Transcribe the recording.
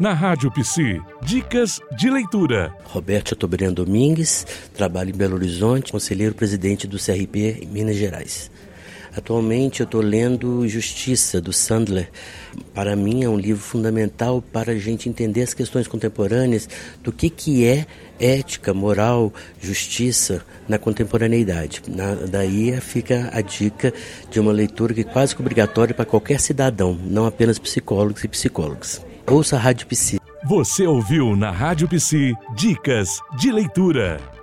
Na Rádio Psi, dicas de leitura. Roberto Chateaubriand Domingues, trabalho em Belo Horizonte, conselheiro presidente do CRP em Minas Gerais. Atualmente eu estou lendo Justiça, do Sandler. Para mim é um livro fundamental para a gente entender as questões contemporâneas do que, que é ética, moral, justiça na contemporaneidade. Na, daí fica a dica de uma leitura que é quase que obrigatória para qualquer cidadão, não apenas psicólogos e psicólogas. Ouça a Rádio Psi. Você ouviu na Rádio Psi Dicas de Leitura.